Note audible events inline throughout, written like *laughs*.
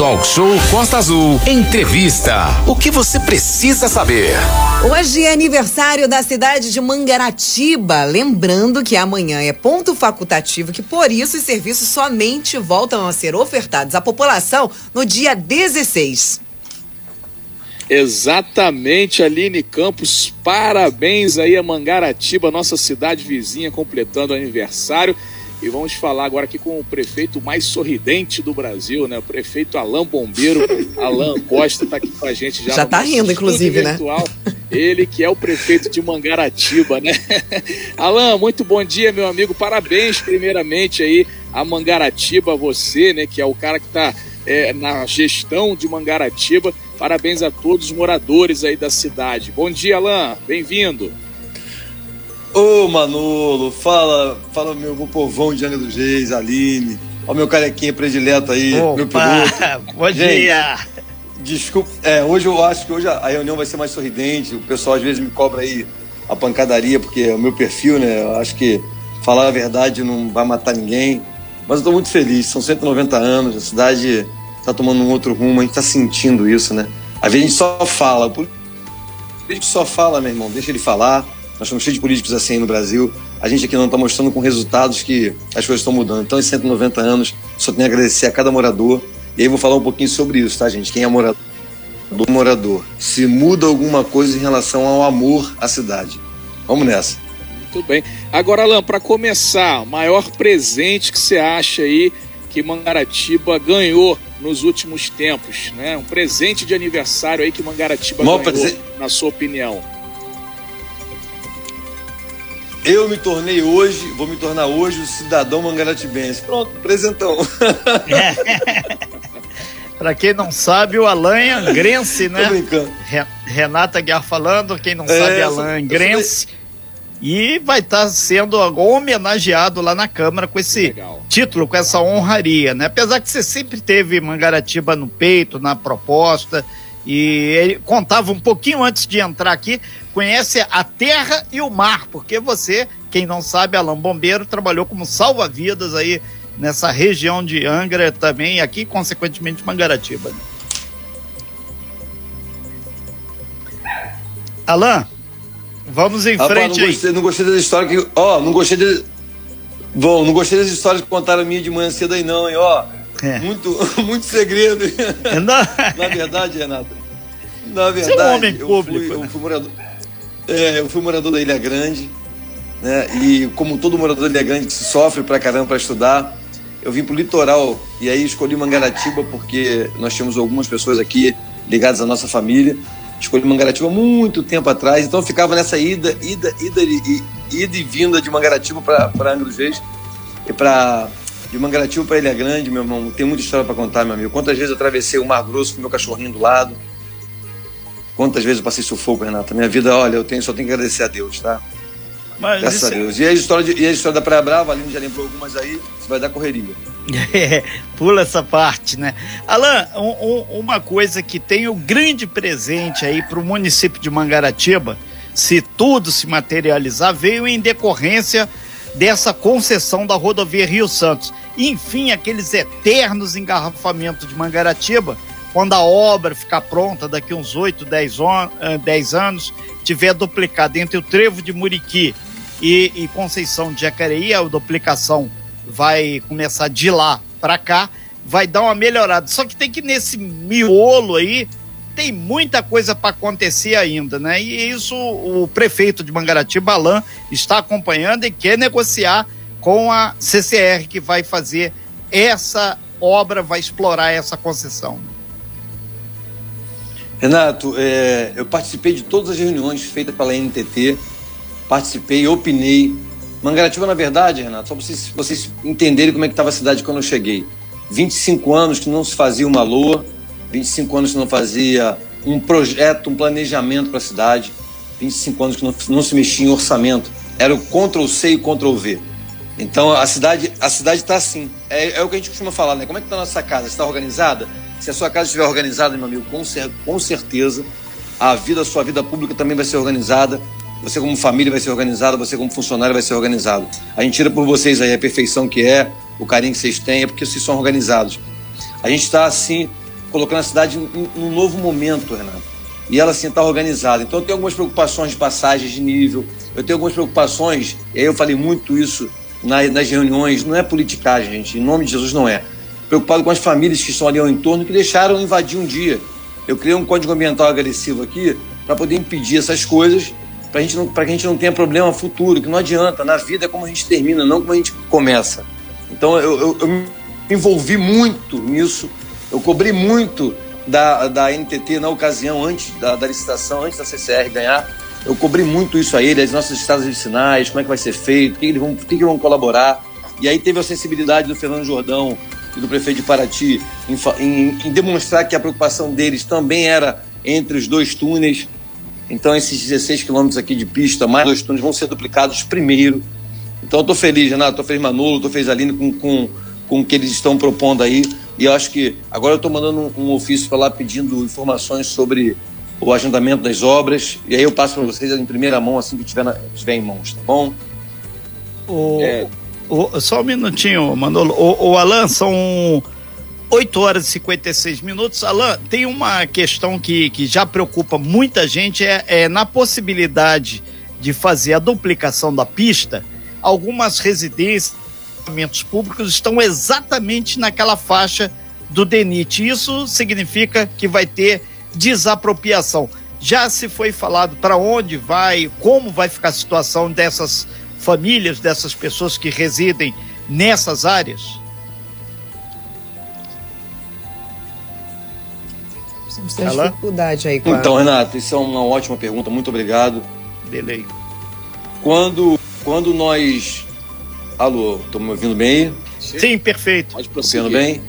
Talk Show Costa Azul. Entrevista. O que você precisa saber? Hoje é aniversário da cidade de Mangaratiba. Lembrando que amanhã é ponto facultativo, que por isso os serviços somente voltam a ser ofertados à população no dia 16. Exatamente, Aline Campos. Parabéns aí a Mangaratiba, nossa cidade vizinha, completando o aniversário. E vamos falar agora aqui com o prefeito mais sorridente do Brasil, né? O prefeito Alain Bombeiro. *laughs* Alain Costa está aqui com a gente já. Já está rindo, inclusive, né? virtual. né? Ele que é o prefeito de Mangaratiba, né? *laughs* Alain, muito bom dia, meu amigo. Parabéns, primeiramente, aí a Mangaratiba, você, né? Que é o cara que está é, na gestão de Mangaratiba. Parabéns a todos os moradores aí da cidade. Bom dia, Alain. Bem-vindo. Ô Manolo, fala, fala meu, meu povão de Angra dos Reis, Aline, ó meu carequinha predileto aí, Opa, meu piloto. Bom Gente, dia! Desculpa, é, hoje eu acho que hoje a reunião vai ser mais sorridente, o pessoal às vezes me cobra aí a pancadaria, porque é o meu perfil, né, eu acho que falar a verdade não vai matar ninguém, mas eu tô muito feliz, são 190 anos, a cidade tá tomando um outro rumo, a gente tá sentindo isso, né, às vezes a gente só fala, por político só fala, meu irmão, deixa ele falar, nós estamos cheios de políticos assim no Brasil. A gente aqui não está mostrando com resultados que as coisas estão mudando. Então, em 190 anos, só tenho a agradecer a cada morador. E aí vou falar um pouquinho sobre isso, tá, gente? Quem é morador? Do morador. Se muda alguma coisa em relação ao amor à cidade. Vamos nessa. Muito bem. Agora, Alain, para começar, o maior presente que você acha aí que Mangaratiba ganhou nos últimos tempos, né? Um presente de aniversário aí que Mangaratiba ganhou, presen- na sua opinião. Eu me tornei hoje, vou me tornar hoje o cidadão mangaratibense. Pronto, presentão. *laughs* Pra quem não sabe, o Alain é angrense, Tô né? brincando. Re- Renata Guiar falando, quem não É, sabe, Alain é angrense. E vai estar sendo homenageado lá na Câmara com esse Legal. título, com essa honraria, né? Apesar que você sempre teve Mangaratiba no peito, na proposta, e ele contava um pouquinho antes de entrar aqui, conhece a terra e o mar, porque você, quem não sabe, Alain Bombeiro, trabalhou como salva-vidas aí nessa região de Angra também, e aqui, consequentemente, Mangaratiba. Alain, vamos em Rapaz, frente não aí. gostei, não gostei dessa história que. Ó, não gostei de. Bom, não gostei das histórias que contaram a minha de manhã cedo aí, não, hein? Ó, É. muito, *laughs* muito segredo. Não- Na verdade, Renata. Na Você é um verdade, homem eu público, fui, né? eu fui morador. É, eu fui morador da Ilha Grande, né? E como todo morador da Ilha Grande que se sofre pra caramba pra estudar, eu vim pro litoral e aí escolhi Mangaratiba porque nós tínhamos algumas pessoas aqui ligadas à nossa família. Escolhi Mangaratiba muito tempo atrás, então eu ficava nessa ida, ida, ida, e- ida e vinda de Mangaratiba para Angra dos Reis e para de Mangaratiba para Ilha Grande, meu irmão. Tem muita história para contar, meu amigo. Quantas vezes eu atravessei o Mar Grosso com meu cachorrinho do lado? Quantas vezes eu passei sufoco, Renata? Minha vida, olha, eu tenho, só tenho que agradecer a Deus, tá? Mas Graças isso a é- Deus. E a história, de, e a história da Praia Brava, a Aline já lembrou algumas aí, você vai dar correria. *laughs* É, pula essa parte, né? Alain, um- um- uma coisa que tem o grande presente aí para o município de Mangaratiba, se tudo se materializar, veio em decorrência dessa concessão da rodovia Rio Santos. Enfim, aqueles eternos engarrafamentos de Mangaratiba, quando a obra ficar pronta daqui uns 8, 10, on- eh, 10 anos, tiver duplicado entre o trevo de Muriqui e, e Conceição de Jacareí, a duplicação vai começar de lá para cá, vai dar uma melhorada. Só que tem que nesse miolo aí tem muita coisa para acontecer ainda, né? E isso o prefeito de Mangaratiba, Alain, está acompanhando e quer negociar com a CCR que vai fazer essa obra, vai explorar essa concessão. Renato, é, eu participei de todas as reuniões feitas pela NTT, participei, opinei. Mangaratiba, na verdade, Renato, só para vocês, vocês entenderem como é que estava a cidade quando eu cheguei. 25 anos que não se fazia uma LOA, 25 anos que não fazia um projeto, um planejamento para a cidade, 25 anos que não, não se mexia em orçamento. Era o Ctrl-C e Ctrl-V. Então a cidade a cidade está assim. É, é o que a gente costuma falar, né? Como é que está a nossa casa? Está organizada? Se a sua casa estiver organizada, meu amigo, com, cer com certeza a vida, a sua vida pública também vai ser organizada. Você como família vai ser organizada, você como funcionário vai ser organizado. A gente tira por vocês aí a perfeição que é, o carinho que vocês têm, é porque vocês são organizados. A gente está assim colocando a cidade em um novo momento, Renato. E ela assim está organizada. Então eu tenho algumas preocupações de passagens de nível, eu tenho algumas preocupações, e aí eu falei muito isso nas reuniões, não é politicagem, gente, em nome de Jesus não é. Preocupado com as famílias que estão ali ao entorno que deixaram invadir um dia. Eu criei um código ambiental agressivo aqui para poder impedir essas coisas, para que a gente não tenha problema futuro, que não adianta. Na vida é como a gente termina, não como a gente começa. Então eu, eu, eu me envolvi muito nisso, eu cobri muito da, da NTT na ocasião, antes da, da licitação, antes da CCR ganhar. Eu cobri muito isso a ele, as nossas estradas de sinais, como é que vai ser feito, o que, eles vão, que, vão colaborar. E aí teve a sensibilidade do Fernando Jordão e do prefeito de Paraty em, em, em demonstrar que a preocupação deles também era entre os dois túneis. Então, esses 16 quilômetros aqui de pista, mais dois túneis, vão ser duplicados primeiro. Então, eu estou feliz, Renato, estou feliz, Manolo, estou feliz, Aline, com, com, com o que eles estão propondo aí. E eu acho que agora eu estou mandando um, um ofício para lá pedindo informações sobre o agendamento das obras. E aí eu passo para vocês em primeira mão assim que tiver, na, tiver em mãos, tá bom? O, é. o, só um minutinho, Manolo. O, o Alan, são 8 horas e 56 minutos. Alan, tem uma questão que, que já preocupa muita gente, é, é na possibilidade de fazer a duplicação da pista, algumas residências, públicos estão exatamente naquela faixa do DENIT. Isso significa que vai ter desapropriação. Já se foi falado para onde vai, como vai ficar a situação dessas famílias, dessas pessoas que residem nessas áreas? Dificuldade aí com Então. Renato, isso é uma ótima pergunta, muito obrigado. Beleza. Quando, quando nós. Alô, estão me ouvindo bem? Sim, Sim perfeito. Pode prosseguir. Ouvindo bem?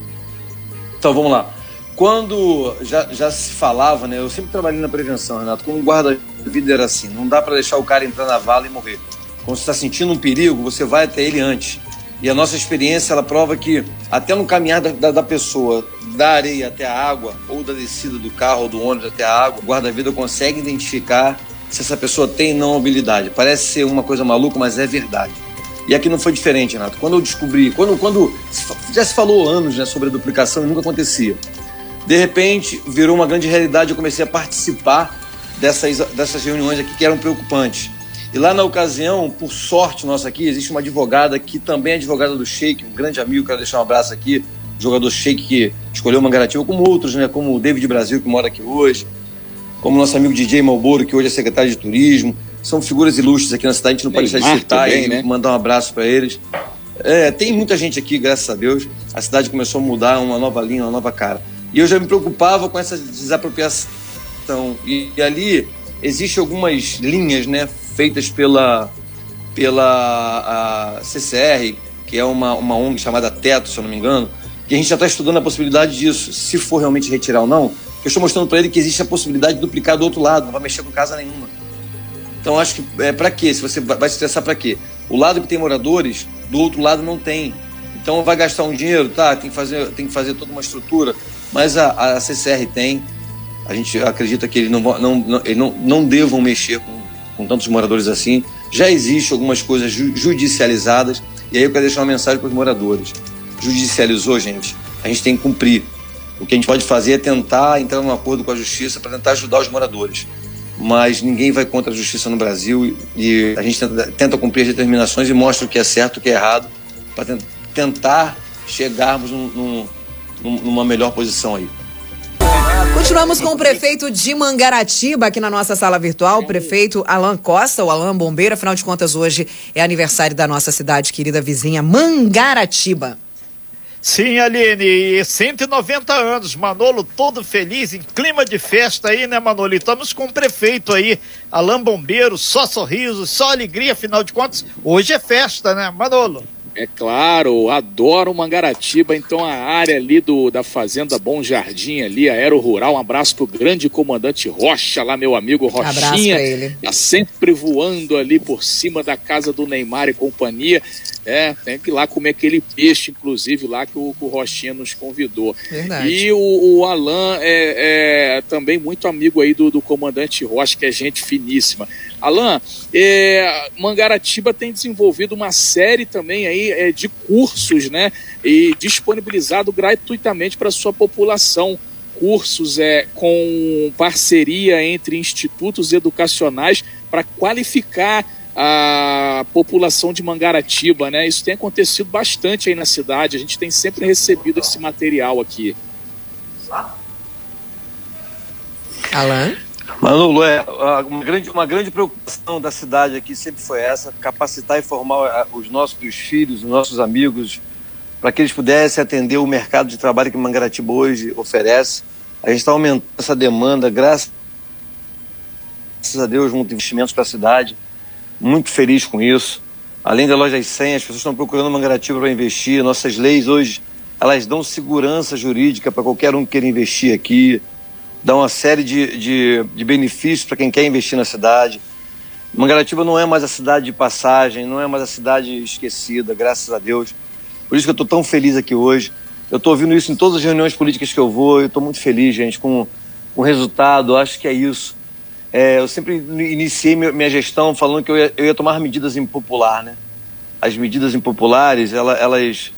Então, vamos lá quando já, já se falava, né? Eu sempre trabalhei na prevenção, Renato. Como guarda-vida era assim: não dá para deixar o cara entrar na vala e morrer. Quando você está sentindo um perigo, você vai até ele antes. E a nossa experiência ela prova que até no caminhar da, da, da pessoa, da areia até a água, ou da descida do carro ou do ônibus até a água, o guarda-vida consegue identificar se essa pessoa tem não habilidade. Parece ser uma coisa maluca, mas é verdade. E aqui não foi diferente, Renato. Quando eu descobri, quando, quando já se falou anos né, sobre a duplicação e nunca acontecia. De repente, virou uma grande realidade. Eu comecei a participar dessas, dessas reuniões aqui que eram preocupantes. E lá na ocasião, por sorte nossa aqui, existe uma advogada que também é advogada do Sheik, um grande amigo, quero deixar um abraço aqui, jogador Sheik que escolheu Mangaratiba, como outros, né? Como o David Brasil, que mora aqui hoje, como nosso amigo DJ Malboro, que hoje é secretário de turismo. São figuras ilustres aqui na cidade, a gente não pode deixar de citar também, e né? mandar um abraço para eles. É, tem muita gente aqui, graças a Deus. A cidade começou a mudar, uma nova linha, uma nova cara. E eu já me preocupava com essa desapropriação. E, e ali existem algumas linhas né, feitas pela, pela CCR, que é uma, uma ONG chamada Teto, se eu não me engano, que a gente já está estudando a possibilidade disso, se for realmente retirar ou não. Eu estou mostrando para ele que existe a possibilidade de duplicar do outro lado, não vai mexer com casa nenhuma. Então acho que é para quê? Se você vai se estressar para quê? O lado que tem moradores, do outro lado não tem. Então vai gastar um dinheiro, tá? Tem que fazer, tem que fazer toda uma estrutura mas a, a CCR tem. A gente acredita que eles não, não, não, eles não, não devam mexer com, com tantos moradores assim. Já existe algumas coisas judicializadas, e aí eu quero deixar uma mensagem para os moradores. Judicializou, gente, a gente tem que cumprir. O que a gente pode fazer é tentar entrar num acordo com a justiça para tentar ajudar os moradores. Mas ninguém vai contra a justiça no Brasil e a gente tenta, tenta cumprir as determinações e mostra o que é certo, o que é errado, para tentar chegarmos num numa melhor posição aí. Continuamos com o prefeito de Mangaratiba aqui na nossa sala virtual, o prefeito Alan Costa, o Alan Bombeiro. Afinal de contas, hoje é aniversário da nossa cidade querida vizinha, Mangaratiba. Sim, Aline, 190 anos, Manolo todo feliz, em clima de festa aí, né, Manolo? E estamos com o prefeito aí, Alan Bombeiro, só sorriso, só alegria, afinal de contas, hoje é festa, né, Manolo? É claro, adoro Mangaratiba, então a área ali do, da Fazenda Bom Jardim ali, Aero Rural, um abraço pro grande comandante Rocha, lá meu amigo Rochinha, ele. tá sempre voando ali por cima da casa do Neymar e companhia, é, tem que ir lá comer aquele peixe, inclusive, lá que o, que o Rochinha nos convidou. Verdade. E o, o Alan é, é, também muito amigo aí do, do comandante Rocha, que é gente finíssima. Alan, é, Mangaratiba tem desenvolvido uma série também aí é, de cursos, né? E disponibilizado gratuitamente para a sua população. cursos é, com parceria entre institutos educacionais para qualificar a população de Mangaratiba, né? Isso tem acontecido bastante aí na cidade. A gente tem sempre recebido esse material aqui. Alan? Manolo, é, uma grande, uma grande preocupação da cidade aqui sempre foi essa, capacitar e formar os nossos filhos, os nossos amigos, para que eles pudessem atender o mercado de trabalho que Mangaratiba hoje oferece. A gente está aumentando essa demanda, graças a Deus, muitos investimentos para a cidade. Muito feliz com isso. Além da loja 100, as pessoas estão procurando Mangaratiba para investir. Nossas leis hoje, elas dão segurança jurídica para qualquer um que queira investir aqui dá uma série de, de, de benefícios para quem quer investir na cidade. Mangaratiba não é mais a cidade de passagem, não é mais a cidade esquecida, graças a Deus. Por isso que eu estou tão feliz aqui hoje. Eu estou ouvindo isso em todas as reuniões políticas que eu vou. Eu estou muito feliz, gente, com, o resultado. Acho que é isso. É, eu sempre iniciei minha gestão falando que eu ia, eu ia, tomar medidas impopular, né? As medidas impopulares, elas,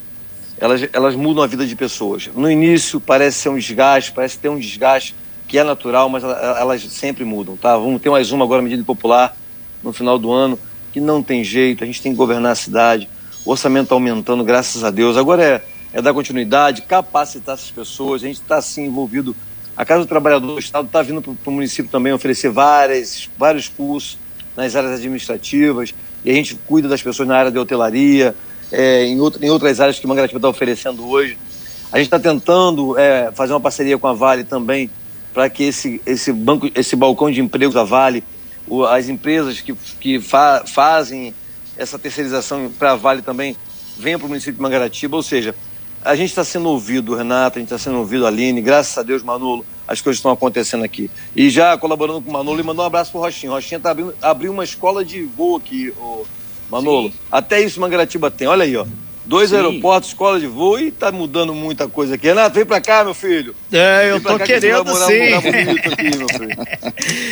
elas, elas, mudam a vida de pessoas. No início parece ser um desgaste, parece ter um desgaste que é natural, mas elas sempre mudam, tá? Vamos ter mais uma agora, medida popular, no final do ano, que não tem jeito, a gente tem que governar a cidade, o orçamento está aumentando, graças a Deus. Agora é, é dar continuidade, capacitar essas pessoas, a gente está assim envolvido. A Casa do Trabalhador do Estado está vindo para o município também oferecer várias, vários cursos nas áreas administrativas, e a gente cuida das pessoas na área de hotelaria, é, em, em outras áreas que o Mangaratiba está oferecendo hoje. A gente está tentando é, fazer uma parceria com a Vale também para que esse, esse, banco, esse balcão de empregos da Vale, o, as empresas que, que fa, fazem essa terceirização para a Vale também venham para o município de Mangaratiba. Ou seja, a gente está sendo ouvido, Renato, a gente está sendo ouvido, Aline, graças a Deus, Manolo, as coisas estão acontecendo aqui. E já colaborando com o Manolo, e mandou um abraço para o Rochinha. Tá abrindo, abriu uma escola de voo aqui, o Manolo. Sim. Até isso Mangaratiba tem, olha aí, ó. Dois Sim. aeroportos, escola de voo e tá mudando muita coisa aqui. Renato, vem pra cá, meu filho. É, eu tô querendo que sim. Aqui,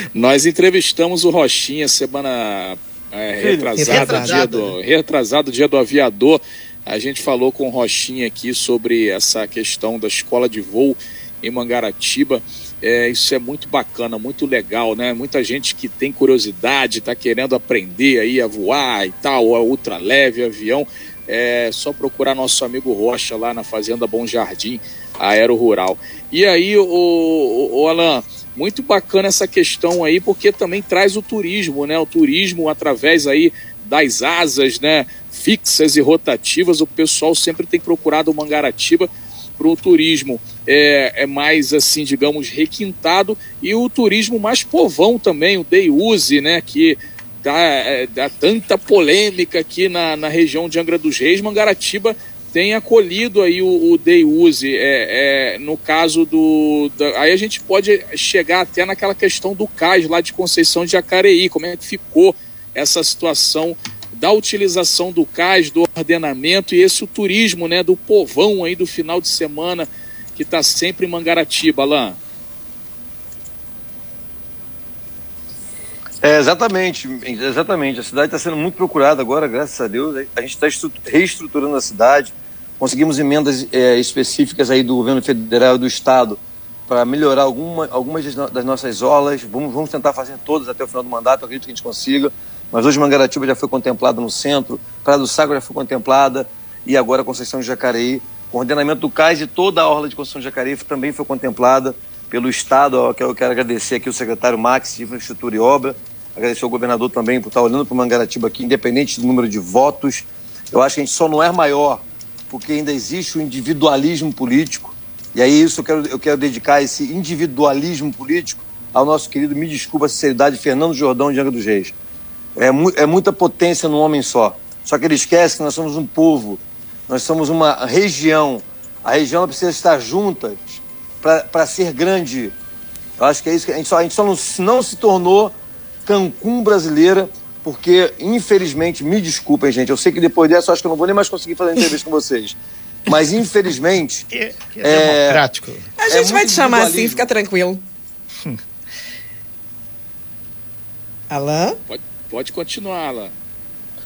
*laughs* Nós entrevistamos o Rochinha semana é, retrasada, retrasado. Dia do, retrasado, dia do aviador. A gente falou com o Rochinha aqui sobre essa questão da escola de voo em Mangaratiba. É, isso é muito bacana, muito legal, né? Muita gente que tem curiosidade, está querendo aprender aí a voar e tal, a ultra leve, avião é só procurar nosso amigo Rocha lá na Fazenda Bom Jardim, Aero Rural. E aí, o, o, o Alan, muito bacana essa questão aí, porque também traz o turismo, né? O turismo através aí das asas, né? Fixas e rotativas, o pessoal sempre tem procurado o Mangaratiba para o turismo é, é, mais assim, digamos, requintado e o turismo mais povão também, o day use, né? Que dá, é, dá tanta polêmica aqui na, na região de Angra dos Reis, Mangaratiba tem acolhido aí o, o Day Use. É, é, no caso do. Da, aí a gente pode chegar até naquela questão do CAS lá de Conceição de Jacareí, como é que ficou essa situação da utilização do CAS, do ordenamento e esse turismo né, do povão aí do final de semana que está sempre em Mangaratiba, Alain. É, exatamente, exatamente. A cidade está sendo muito procurada agora, graças a Deus. A gente está reestruturando a cidade. Conseguimos emendas é, específicas aí do governo federal e do estado para melhorar alguma, algumas das nossas orlas. Vamos, vamos tentar fazer todas até o final do mandato. Acredito que a gente consiga. Mas hoje Mangaratiba já foi contemplada no centro, Praia do Saco já foi contemplada e agora Conceição de Jacareí. O ordenamento do CAIS e toda a orla de Conceição de Jacareí também foi contemplada pelo Estado. Que eu quero agradecer aqui o secretário Max de Infraestrutura e Obra agradecer ao governador também por estar olhando para o Mangaratiba aqui, independente do número de votos. Eu acho que a gente só não é maior porque ainda existe o individualismo político. E aí isso eu quero, eu quero dedicar esse individualismo político ao nosso querido, me desculpa a sinceridade, Fernando Jordão de Angra dos Reis. É, mu é muita potência num homem só. Só que ele esquece que nós somos um povo, nós somos uma região. A região precisa estar junta para ser grande. Eu acho que é isso que a gente só, a gente só não, não se tornou Cancún brasileira, porque, infelizmente, me desculpem, gente, eu sei que depois dessa eu acho que eu não vou nem mais conseguir fazer entrevista com vocês. Mas, infelizmente. *laughs* É, é democrático. A gente é vai te chamar assim, fica tranquilo. *laughs* Alain? Pode, pode continuar, Alain.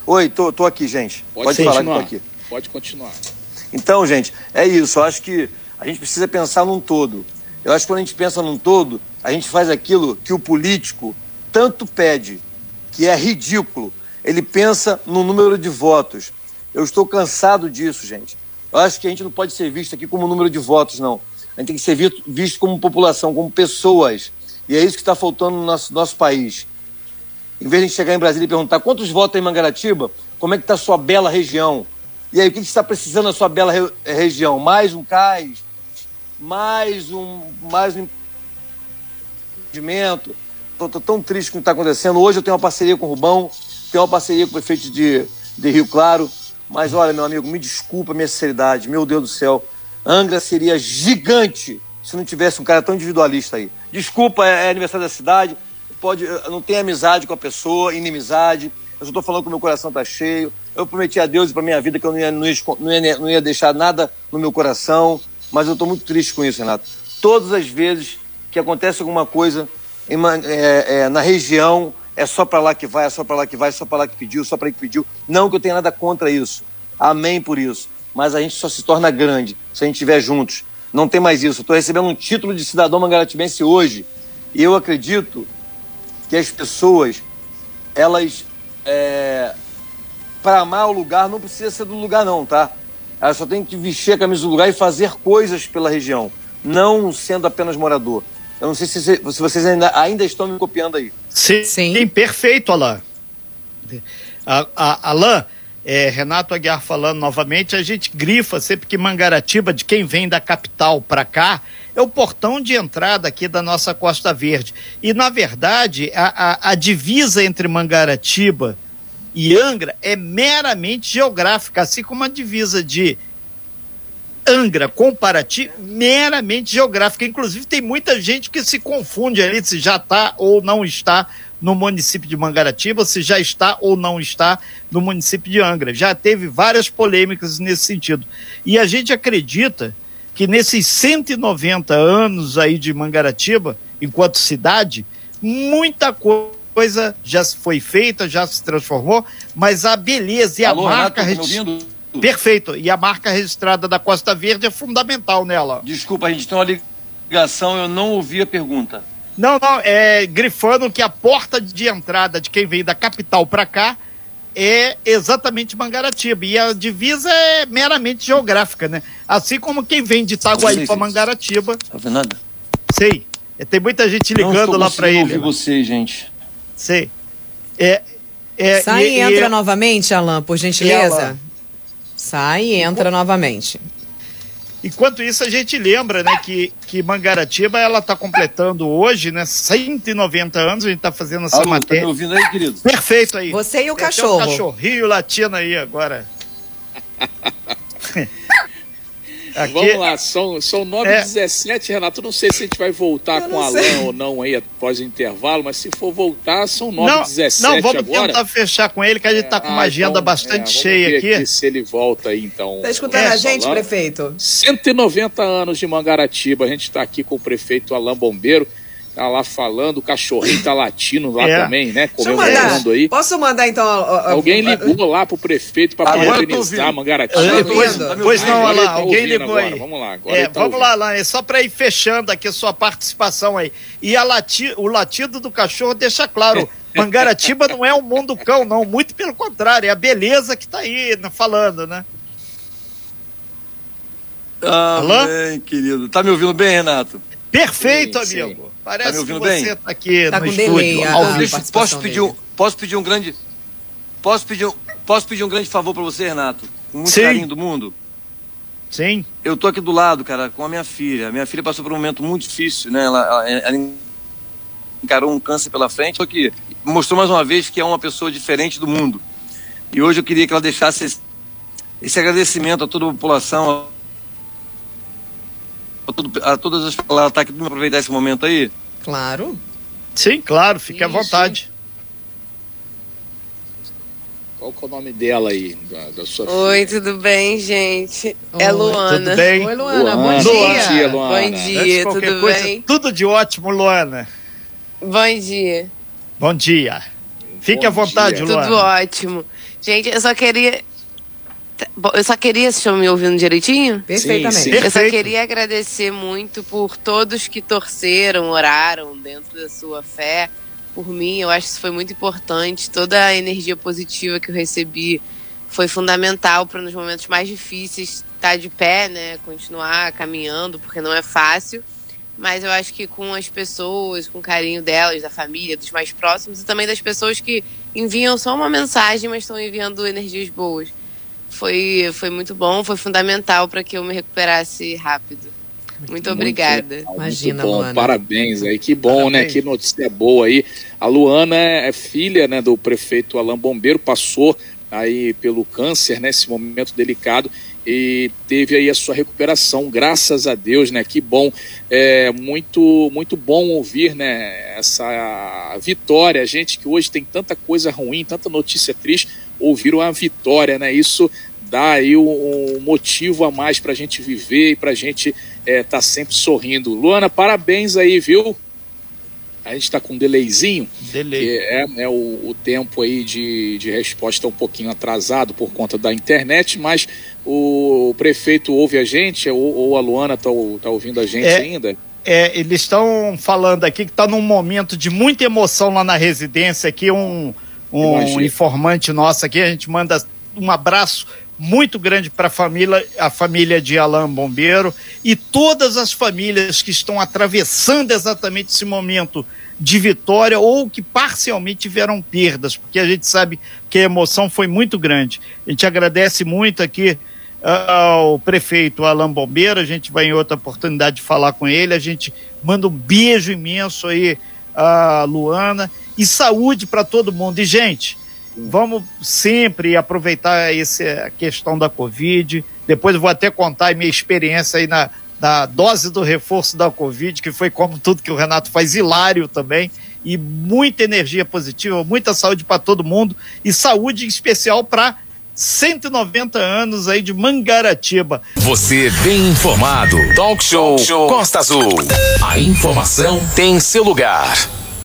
Oi, tô, tô aqui, gente. Pode, pode falar que tô aqui. Pode continuar. Então, gente, é isso. Eu acho que a gente precisa pensar num todo. Eu acho que quando a gente pensa num todo, a gente faz aquilo que o político tanto pede, que é ridículo. Ele pensa no número de votos. Eu estou cansado disso, gente. Eu acho que a gente não pode ser visto aqui como número de votos, não. A gente tem que ser visto, visto como população, como pessoas. E é isso que está faltando no nosso, nosso país. Em vez de chegar em Brasília e perguntar quantos votos em Mangaratiba, como é que está a sua bela região? E aí, o que está precisando na sua bela re região? Mais um cais? Mais um, mais um empreendimento? Estou tão triste com o que está acontecendo. Hoje eu tenho uma parceria com o Rubão, tenho uma parceria com o prefeito de, de Rio Claro. Mas olha, meu amigo, me desculpa a minha sinceridade. Meu Deus do céu. Angra seria gigante se não tivesse um cara tão individualista aí. Desculpa, é, é aniversário da cidade. Pode, não tem amizade com a pessoa, inimizade. Eu só estou falando que o meu coração está cheio. Eu prometi a Deus e para minha vida que eu não ia, não, ia, não, ia, não ia deixar nada no meu coração. Mas eu estou muito triste com isso, Renato. Todas as vezes que acontece alguma coisa é, é, na região, é só para lá que vai, é só para lá que vai, é só para lá que pediu, só para lá que pediu. Não que eu tenha nada contra isso. Amém por isso. Mas a gente só se torna grande se a gente estiver juntos. Não tem mais isso. Estou recebendo um título de cidadão mangaratibense hoje. E eu acredito que as pessoas, elas, é, para amar o lugar, não precisa ser do lugar não, tá? Elas só tem que vestir a camisa do lugar e fazer coisas pela região, não sendo apenas morador. Eu não sei se, se vocês ainda, ainda estão me copiando aí. Sim, Sim. perfeito, Alain. A, a, Alain, é, Renato Aguiar falando novamente, a gente grifa sempre que Mangaratiba, de quem vem da capital para cá, é o portão de entrada aqui da nossa Costa Verde. E, na verdade, a, a, a divisa entre Mangaratiba e Angra é meramente geográfica, assim como a divisa de Angra com Paraty, meramente geográfica. Inclusive, tem muita gente que se confunde ali se já está ou não está no município de Mangaratiba, se já está ou não está no município de Angra. Já teve várias polêmicas nesse sentido. E a gente acredita que nesses 190 anos aí de Mangaratiba, enquanto cidade, muita coisa já foi feita, já se transformou, mas a beleza e Alô, a marca. Tá Perfeito. E a marca registrada da Costa Verde é fundamental nela. Desculpa, a gente tem uma ligação, eu não ouvi a pergunta. Não, não, é grifando que a porta de entrada de quem vem da capital para cá é exatamente Mangaratiba. E a divisa é meramente geográfica, né? Assim como quem vem de Itaguaí para Mangaratiba. Tá vendo nada? Sei. É, tem muita gente ligando lá para ele. Ouvir você, gente. Sei. É, é, Sai e, e entra novamente, Alain, por gentileza. Sai e entra novamente. Enquanto isso, a gente lembra, né, que, que Mangaratiba, ela está completando hoje, né, 190 anos, a gente está fazendo essa Alô, matéria. Tá me ouvindo aí, querido? Perfeito aí. Você e o Tem cachorro. Um cachorrinho latino aí agora. *laughs* Aqui... Vamos lá, são, são 9h17, é. Renato. Não sei se a gente vai voltar com o Alain ou não aí após o intervalo, mas se for voltar, são 9h17 Não, não vamos agora. tentar fechar com ele, que a gente está com uma ah, agenda então, bastante é, cheia aqui. aqui. Se ele volta aí, então. Está escutando é, a gente, falando. prefeito? 190 anos de Mangaratiba. A gente está aqui com o prefeito Alain Bombeiro tá lá falando, o cachorrinho tá latindo lá *laughs* é. também, né? Comemorando aí. Posso mandar então? Alguém ligou lá pro prefeito para parabenizar Mangaratiba. É, pois, pois não, olha lá, alguém ligou aí. Vamos lá, agora é, Vamos lá, lá, é só para ir fechando aqui a sua participação aí. E a lati, o latido do cachorro deixa claro. *laughs* Mangaratiba não é um mundo cão, não. Muito pelo contrário, é a beleza que tá aí falando, né? Ah, bem, querido. Tá me ouvindo bem, Renato? Perfeito, sim, amigo. Sim. Parece tá que você bem? tá aqui tá no estúdio. Delay. Posso pedir, um, posso pedir um grande. Posso pedir, um, posso pedir um grande favor para você, Renato? Com muito Sim. carinho do mundo. Sim. Eu tô aqui do lado, cara, com a minha filha. A minha filha passou por um momento muito difícil, né? Ela, ela, ela encarou um câncer pela frente, só que mostrou mais uma vez que é uma pessoa diferente do mundo. E hoje eu queria que ela deixasse esse, esse agradecimento a toda a população, a todas as ela tá aqui para aproveitar esse momento aí? Claro. Sim, claro, fique à vontade. Qual que é o nome dela aí, da, da sua Oi, filha? tudo bem, gente? É Oi, é Luana. Tudo bem? Oi, Luana, Luana. bom dia. Bom dia, Luana. Bom dia, tudo coisa, bem? Tudo de ótimo, Luana. Bom dia. Bom dia. Fique bom à vontade, dia. Luana. Tudo ótimo. Gente, eu só queria Bom, eu só queria, vocês estão me ouvindo direitinho? Perfeitamente. sim. Eu só queria agradecer muito por todos que torceram, oraram dentro da sua fé por mim. Eu acho que isso foi muito importante. Toda a energia positiva que eu recebi foi fundamental para nos momentos mais difíceis estar de pé, né? Continuar caminhando, porque não é fácil. Mas eu acho que com as pessoas, com o carinho delas, da família, dos mais próximos e também das pessoas que enviam só uma mensagem, mas estão enviando energias boas. Foi, foi muito bom, foi fundamental para que eu me recuperasse rápido. Muito, obrigada. legal, Imagina, muito bom. Luana. Parabéns aí, que bom, né? Parabéns. Que notícia boa aí. A Luana é filha, né, do prefeito Alain Bombeiro, passou aí pelo câncer, né, esse momento delicado e teve aí a sua recuperação, graças a Deus, né? Que bom, é muito muito bom ouvir, né, essa vitória. A gente que hoje tem tanta coisa ruim, tanta notícia triste, ouvir uma vitória, né? Isso dá aí um, motivo a mais para a gente viver e para a gente estar tá sempre sorrindo. Luana, parabéns aí, viu? A gente está com um delayzinho, Delay. que é, é o, o tempo aí de, de resposta um pouquinho atrasado por conta da internet, mas o prefeito ouve a gente, ou, ou a Luana está tá ouvindo a gente É. ainda? É, eles estão falando aqui que está num momento de muita emoção lá na residência. Aqui um, um Imagino. informante nosso aqui, a gente manda um abraço muito grande para a família, a família de Alain Bombeiro e todas as famílias que estão atravessando exatamente esse momento de vitória ou que parcialmente tiveram perdas, porque a gente sabe que a emoção foi muito grande. A gente agradece muito aqui ao prefeito Alain Bombeiro, a gente vai em outra oportunidade de falar com ele, a gente manda um beijo imenso aí a Luana e saúde para todo mundo. E, gente, vamos sempre aproveitar essa questão da Covid. Depois eu vou até contar a minha experiência aí na, na dose do reforço da Covid, que foi como tudo que o Renato faz, hilário também. E muita energia positiva, muita saúde para todo mundo e saúde em especial para 190 anos aí de Mangaratiba. Você bem informado. Talk Show Costa Azul. A informação tem seu lugar.